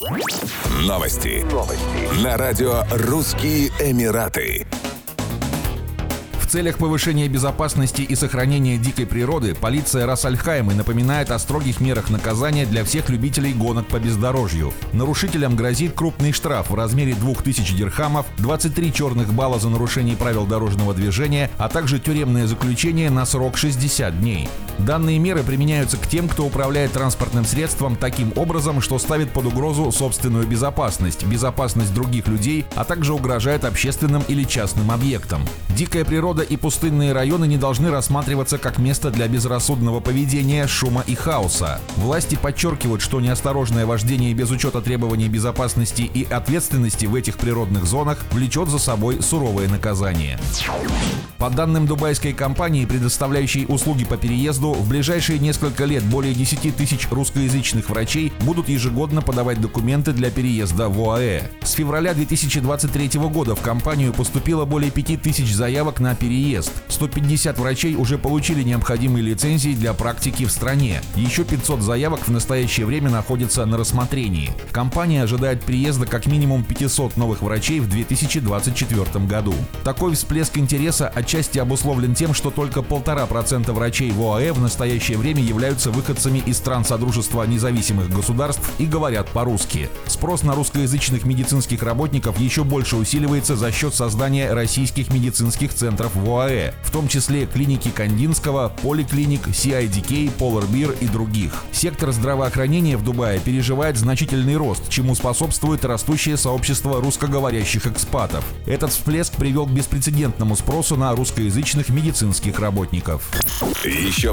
Новости. Новости. На радио «Русские Эмираты» целях повышения безопасности и сохранения дикой природы полиция Рассальхайма напоминает о строгих мерах наказания для всех любителей гонок по бездорожью. Нарушителям грозит крупный штраф в размере 2000 дирхамов, 23 черных балла за нарушение правил дорожного движения, а также тюремное заключение на срок 60 дней. Данные меры применяются к тем, кто управляет транспортным средством таким образом, что ставит под угрозу собственную безопасность, безопасность других людей, а также угрожает общественным или частным объектам. Дикая природа и пустынные районы не должны рассматриваться как место для безрассудного поведения, шума и хаоса. Власти подчеркивают, что неосторожное вождение без учета требований безопасности и ответственности в этих природных зонах влечет за собой суровое наказание. По данным дубайской компании, предоставляющей услуги по переезду, в ближайшие несколько лет более 10 тысяч русскоязычных врачей будут ежегодно подавать документы для переезда в ОАЭ. С февраля 2023 года в компанию поступило более 5 тысяч заявок на переезд. 150 врачей уже получили необходимые лицензии для практики в стране. Еще 500 заявок в настоящее время находятся на рассмотрении. Компания ожидает приезда как минимум 500 новых врачей в 2024 году. Такой всплеск интереса от отчасти обусловлен тем, что только полтора процента врачей в ОАЭ в настоящее время являются выходцами из стран Содружества независимых государств и говорят по-русски. Спрос на русскоязычных медицинских работников еще больше усиливается за счет создания российских медицинских центров в ОАЭ, в том числе клиники Кандинского, Поликлиник, CIDK, Polar и других. Сектор здравоохранения в Дубае переживает значительный рост, чему способствует растущее сообщество русскоговорящих экспатов. Этот всплеск привел к беспрецедентному спросу на русскоязычных медицинских работников. Еще